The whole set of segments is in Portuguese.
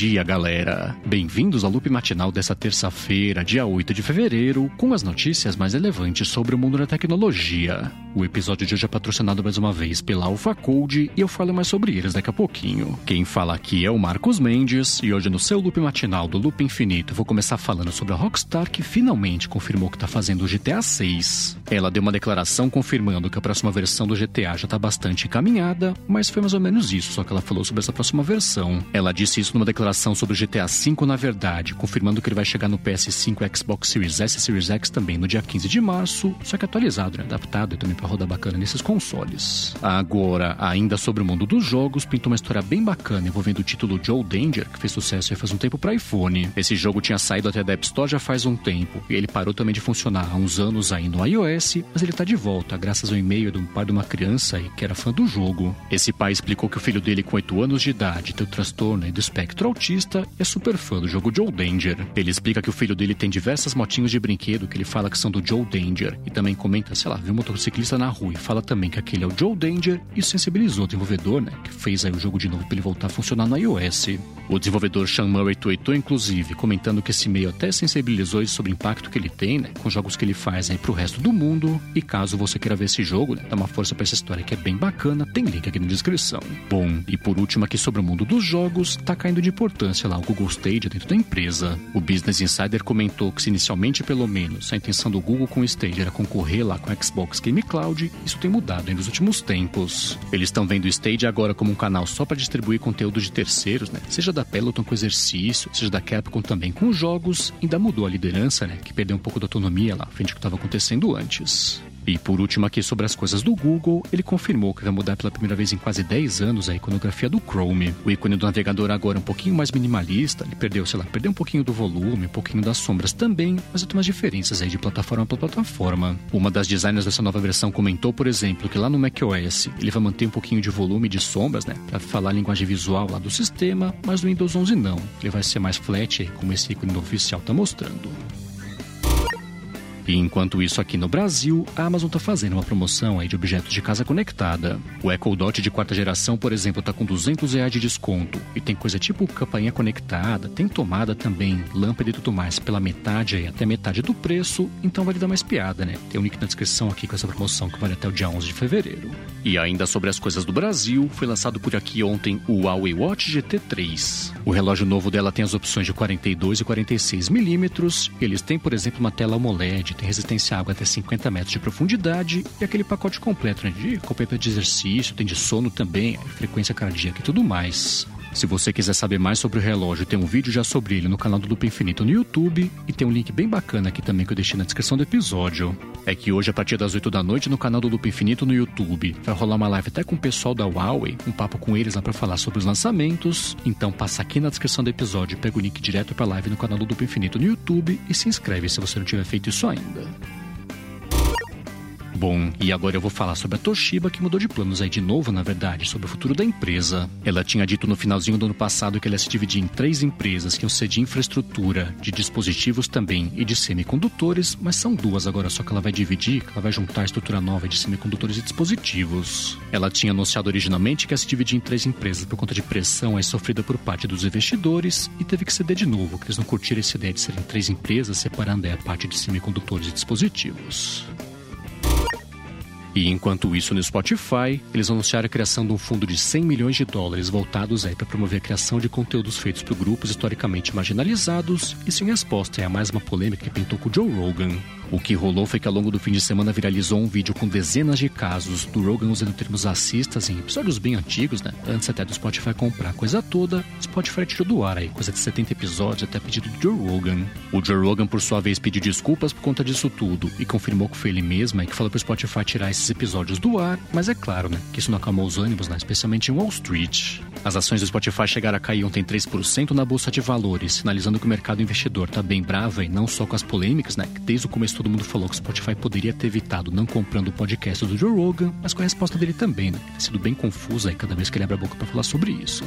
dia, galera! Bem-vindos ao loop matinal dessa terça-feira, dia 8 de fevereiro, com as notícias mais relevantes sobre o mundo da tecnologia. O episódio de hoje é patrocinado mais uma vez pela Alpha Code e eu falo mais sobre eles daqui a pouquinho. Quem fala aqui é o Marcos Mendes e hoje no seu loop matinal do Loop Infinito eu vou começar falando sobre a Rockstar que finalmente confirmou que está fazendo o GTA 6. Ela deu uma declaração confirmando que a próxima versão do GTA já está bastante encaminhada, mas foi mais ou menos isso só que ela falou sobre essa próxima versão. Ela disse isso numa declaração sobre o GTA 5 na verdade, confirmando que ele vai chegar no PS5 Xbox Series S e Series X também no dia 15 de março, só que atualizado, né? adaptado e também para rodar bacana nesses consoles. Agora, ainda sobre o mundo dos jogos, pintou uma história bem bacana envolvendo o título Joe Danger, que fez sucesso faz um tempo para iPhone. Esse jogo tinha saído até da App Store já faz um tempo, e ele parou também de funcionar há uns anos aí no iOS, mas ele tá de volta, graças ao e-mail de um pai de uma criança aí que era fã do jogo. Esse pai explicou que o filho dele, com 8 anos de idade, tem o transtorno do espectro autista e é super fã do jogo Joe Danger. Ele explica que o filho dele tem diversas motinhos de brinquedo que ele fala que são do Joe Danger, e também comenta, sei lá, viu um motociclista na rua e fala também que aquele é o Joe Danger e sensibilizou o desenvolvedor, né, que fez aí o jogo de novo para ele voltar a funcionar no iOS. O desenvolvedor Sean Murray tweetou, inclusive, comentando que esse meio até sensibilizou ele sobre o impacto que ele tem, né, com jogos que ele faz aí pro resto do mundo. E caso você queira ver esse jogo, né, dá uma força para essa história que é bem bacana, tem link aqui na descrição. Bom, e por último aqui sobre o mundo dos jogos, tá caindo de importância lá o Google Stadia dentro da empresa. O Business Insider comentou que se inicialmente, pelo menos, a intenção do Google com o Stadia era concorrer lá com o Xbox Game Cloud, isso tem mudado nos últimos tempos. Eles estão vendo o Stadia agora como um canal só para distribuir conteúdo de terceiros, né? Seja da Peloton com exercício, seja da Capcom também com jogos, ainda mudou a liderança, né? Que perdeu um pouco da autonomia lá, frente ao que estava acontecendo antes. E por último aqui sobre as coisas do Google, ele confirmou que vai mudar pela primeira vez em quase 10 anos a iconografia do Chrome. O ícone do navegador agora é um pouquinho mais minimalista, ele perdeu, sei lá, perdeu um pouquinho do volume, um pouquinho das sombras também, mas tem umas diferenças aí de plataforma para plataforma. Uma das designers dessa nova versão comentou, por exemplo, que lá no macOS ele vai manter um pouquinho de volume de sombras, né, para falar a linguagem visual lá do sistema, mas no Windows 11 não. Ele vai ser mais flat, como esse ícone oficial está mostrando. E enquanto isso aqui no Brasil, a Amazon está fazendo uma promoção aí de objetos de casa conectada. O Echo Dot de quarta geração, por exemplo, está com 200 reais de desconto. E tem coisa tipo campainha conectada, tem tomada também, lâmpada e tudo mais pela metade aí, até metade do preço. Então vale dar mais piada, né? Tem um link na descrição aqui com essa promoção que vale até o dia 11 de fevereiro. E ainda sobre as coisas do Brasil, foi lançado por aqui ontem o Huawei Watch GT3. O relógio novo dela tem as opções de 42 e 46 milímetros. Eles têm, por exemplo, uma tela AMOLED, tem resistência à água até 50 metros de profundidade e aquele pacote completo né, de acompanhamento de exercício, tem de sono também, frequência cardíaca e tudo mais. Se você quiser saber mais sobre o relógio, tem um vídeo já sobre ele no canal do Loop Infinito no YouTube e tem um link bem bacana aqui também que eu deixei na descrição do episódio. É que hoje, a partir das 8 da noite, no canal do Loop Infinito no YouTube, vai rolar uma live até com o pessoal da Huawei, um papo com eles lá para falar sobre os lançamentos. Então passa aqui na descrição do episódio, pega o link direto pra live no canal do Loop Infinito no YouTube e se inscreve se você não tiver feito isso ainda. Bom, e agora eu vou falar sobre a Toshiba que mudou de planos aí de novo, na verdade, sobre o futuro da empresa. Ela tinha dito no finalzinho do ano passado que ela se dividir em três empresas que iam ser de infraestrutura, de dispositivos também e de semicondutores, mas são duas agora só que ela vai dividir, que ela vai juntar a estrutura nova de semicondutores e dispositivos. Ela tinha anunciado originalmente que ia se dividir em três empresas por conta de pressão aí sofrida por parte dos investidores e teve que ceder de novo, que eles não curtiram essa ideia de serem três empresas separando aí a parte de semicondutores e dispositivos. E enquanto isso no Spotify, eles anunciaram a criação de um fundo de 100 milhões de dólares voltados para promover a criação de conteúdos feitos por grupos historicamente marginalizados, isso em resposta a mais uma polêmica que pintou com o Joe Rogan. O que rolou foi que ao longo do fim de semana viralizou um vídeo com dezenas de casos do Rogan usando termos racistas em episódios bem antigos, né? Antes até do Spotify comprar coisa toda, Spotify tirou do ar aí, coisa de 70 episódios até pedido do Joe Rogan. O Joe Rogan, por sua vez, pediu desculpas por conta disso tudo e confirmou que foi ele mesmo e que falou pro Spotify tirar esses episódios do ar, mas é claro, né? Que isso não acalmou os ânimos, né? Especialmente em Wall Street. As ações do Spotify chegaram a cair ontem 3% na bolsa de valores, sinalizando que o mercado investidor tá bem bravo e não só com as polêmicas, né? Que desde o começo todo mundo falou que o Spotify poderia ter evitado não comprando o podcast do Joe Rogan, mas com a resposta dele também, né? Tem sido bem confusa aí cada vez que ele abre a boca para falar sobre isso.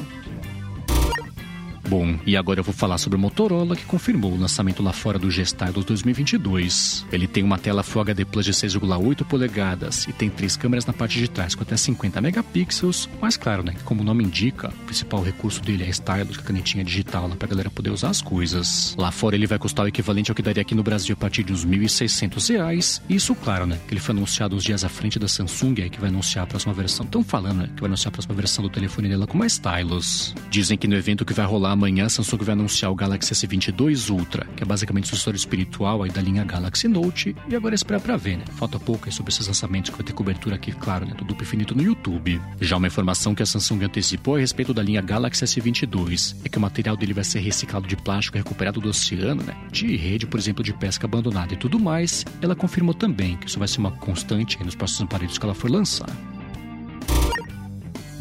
Bom, e agora eu vou falar sobre o Motorola que confirmou o lançamento lá fora do G-Stylus 2022. Ele tem uma tela Full HD Plus de 6,8 polegadas e tem três câmeras na parte de trás com até 50 megapixels, mas claro, né, como o nome indica, o principal recurso dele é a stylus, a canetinha digital lá pra galera poder usar as coisas. Lá fora ele vai custar o equivalente ao que daria aqui no Brasil a partir de uns 1.600 reais. Isso, claro, né, que ele foi anunciado uns dias à frente da Samsung aí que vai anunciar a próxima versão. Estão falando, né, que vai anunciar a próxima versão do telefone dela com mais stylus. Dizem que no evento que vai rolar amanhã, a Samsung vai anunciar o Galaxy S22 Ultra, que é basicamente o sucessor espiritual aí da linha Galaxy Note, e agora é esperar pra ver, né? Falta pouco sobre esses lançamentos que vai ter cobertura aqui, claro, né, do duplo infinito no YouTube. Já uma informação que a Samsung antecipou a respeito da linha Galaxy S22 é que o material dele vai ser reciclado de plástico recuperado do oceano, né? De rede, por exemplo, de pesca abandonada e tudo mais. Ela confirmou também que isso vai ser uma constante nos próximos aparelhos que ela for lançar.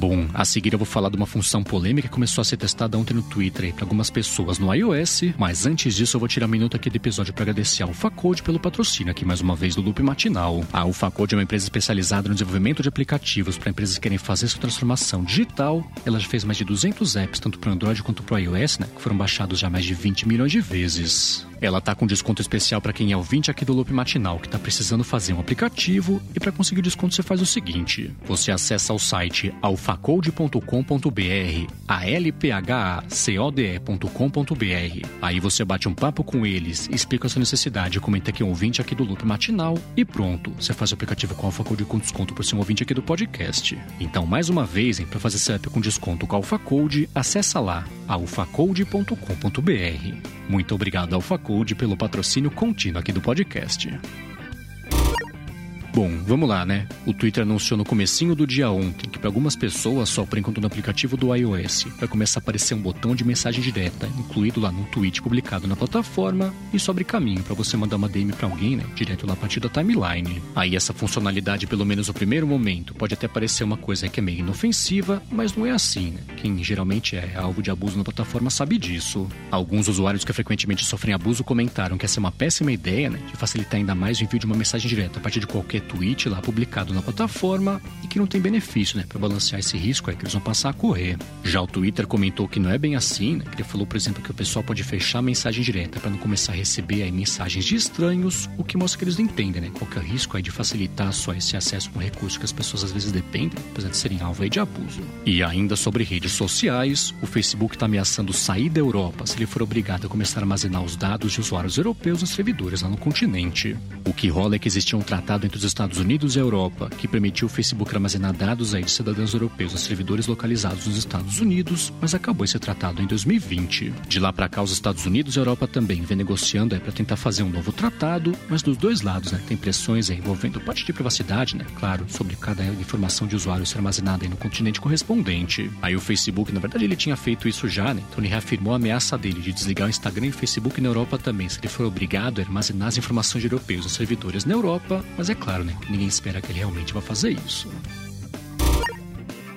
Bom, a seguir eu vou falar de uma função polêmica que começou a ser testada ontem no Twitter para algumas pessoas no iOS, mas antes disso eu vou tirar um minuto aqui do episódio para agradecer a AlphaCode pelo patrocínio aqui mais uma vez do Loop Matinal. A AlphaCode é uma empresa especializada no desenvolvimento de aplicativos para empresas que querem fazer sua transformação digital. Ela já fez mais de 200 apps, tanto para Android quanto para iOS, né, que foram baixados já mais de 20 milhões de vezes. Ela tá com desconto especial para quem é ouvinte aqui do Loop Matinal, que tá precisando fazer um aplicativo. E para conseguir o desconto, você faz o seguinte: você acessa o site alfacode.com.br, alphacode.com.br. Aí você bate um papo com eles, explica a sua necessidade, comenta que é um ouvinte aqui do Loop Matinal e pronto, você faz o aplicativo com Alphacode com desconto por ser um ouvinte aqui do podcast. Então, mais uma vez, para fazer app com desconto com Alphacode, acessa lá alfacode.com.br. Muito obrigado, AlphaCode, pelo patrocínio contínuo aqui do podcast. Bom, vamos lá, né? O Twitter anunciou no comecinho do dia ontem que para algumas pessoas, só por enquanto no aplicativo do iOS, vai começar a aparecer um botão de mensagem direta, incluído lá no tweet publicado na plataforma, e sobre caminho para você mandar uma DM para alguém, né? Direto lá a partir da timeline. Aí essa funcionalidade, pelo menos no primeiro momento, pode até parecer uma coisa que é meio inofensiva, mas não é assim, né? Quem geralmente é alvo de abuso na plataforma sabe disso. Alguns usuários que frequentemente sofrem abuso comentaram que essa é uma péssima ideia, né? De facilitar ainda mais o envio de uma mensagem direta a partir de qualquer tweet lá publicado na plataforma e que não tem benefício, né, para balancear esse risco aí que eles vão passar a correr. Já o Twitter comentou que não é bem assim, né? Ele falou, por exemplo, que o pessoal pode fechar a mensagem direta para não começar a receber aí mensagens de estranhos, o que mostra que eles não entendem, né, qual que é o risco aí de facilitar só esse acesso a um recurso que as pessoas às vezes dependem, apesar de serem alvo aí de abuso. E ainda sobre redes sociais, o Facebook está ameaçando sair da Europa se ele for obrigado a começar a armazenar os dados de usuários europeus nos servidores lá no continente. O que rola é que existia um tratado entre os Estados Unidos e Europa que permitiu o Facebook armazenar dados aí de cidadãos europeus nos servidores localizados nos Estados Unidos, mas acabou esse tratado em 2020. De lá para cá, os Estados Unidos e a Europa também vem negociando para tentar fazer um novo tratado, mas dos dois lados, né, tem pressões aí envolvendo parte de privacidade, né, claro, sobre cada informação de usuário ser armazenada no continente correspondente. Aí o Facebook, na verdade, ele tinha feito isso já, né, então ele reafirmou a ameaça dele de desligar o Instagram e o Facebook na Europa também, se ele for obrigado a armazenar as informações de europeus nos servidores na Europa, mas é claro, ninguém espera que ele realmente vá fazer isso.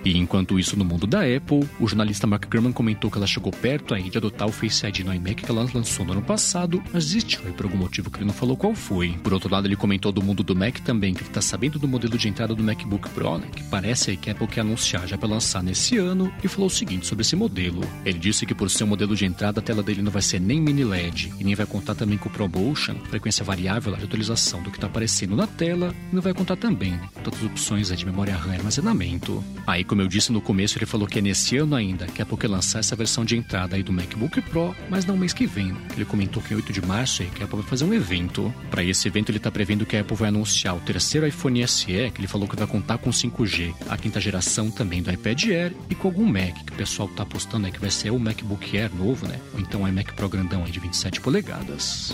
E enquanto isso, no mundo da Apple, o jornalista Mark Gurman comentou que ela chegou perto aí de adotar o Face ID no iMac que ela lançou no ano passado, mas desistiu por algum motivo que ele não falou qual foi. Por outro lado, ele comentou do mundo do Mac também, que ele tá sabendo do modelo de entrada do MacBook Pro, né, que parece aí que a Apple quer anunciar já para lançar nesse ano, e falou o seguinte sobre esse modelo. Ele disse que por ser um modelo de entrada, a tela dele não vai ser nem mini LED, e nem vai contar também com o ProMotion, frequência variável de atualização do que tá aparecendo na tela, e não vai contar também né, com todas as opções de memória RAM e armazenamento. Aí, como eu disse no começo, ele falou que é nesse ano ainda que a Apple quer lançar essa versão de entrada aí do MacBook Pro, mas não mês que vem. Ele comentou que em 8 de março aí, que a Apple vai fazer um evento. Para esse evento, ele está prevendo que a Apple vai anunciar o terceiro iPhone SE, que ele falou que vai contar com 5G, a quinta geração também do iPad Air e com algum Mac, que o pessoal está apostando aí que vai ser o MacBook Air novo, né? Ou então o iMac Pro grandão aí de 27 polegadas.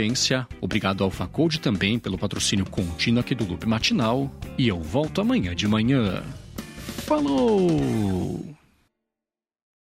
audiência. Obrigado ao Facode também pelo patrocínio contínuo aqui do Loop Matinal. E eu volto amanhã de manhã. Falou!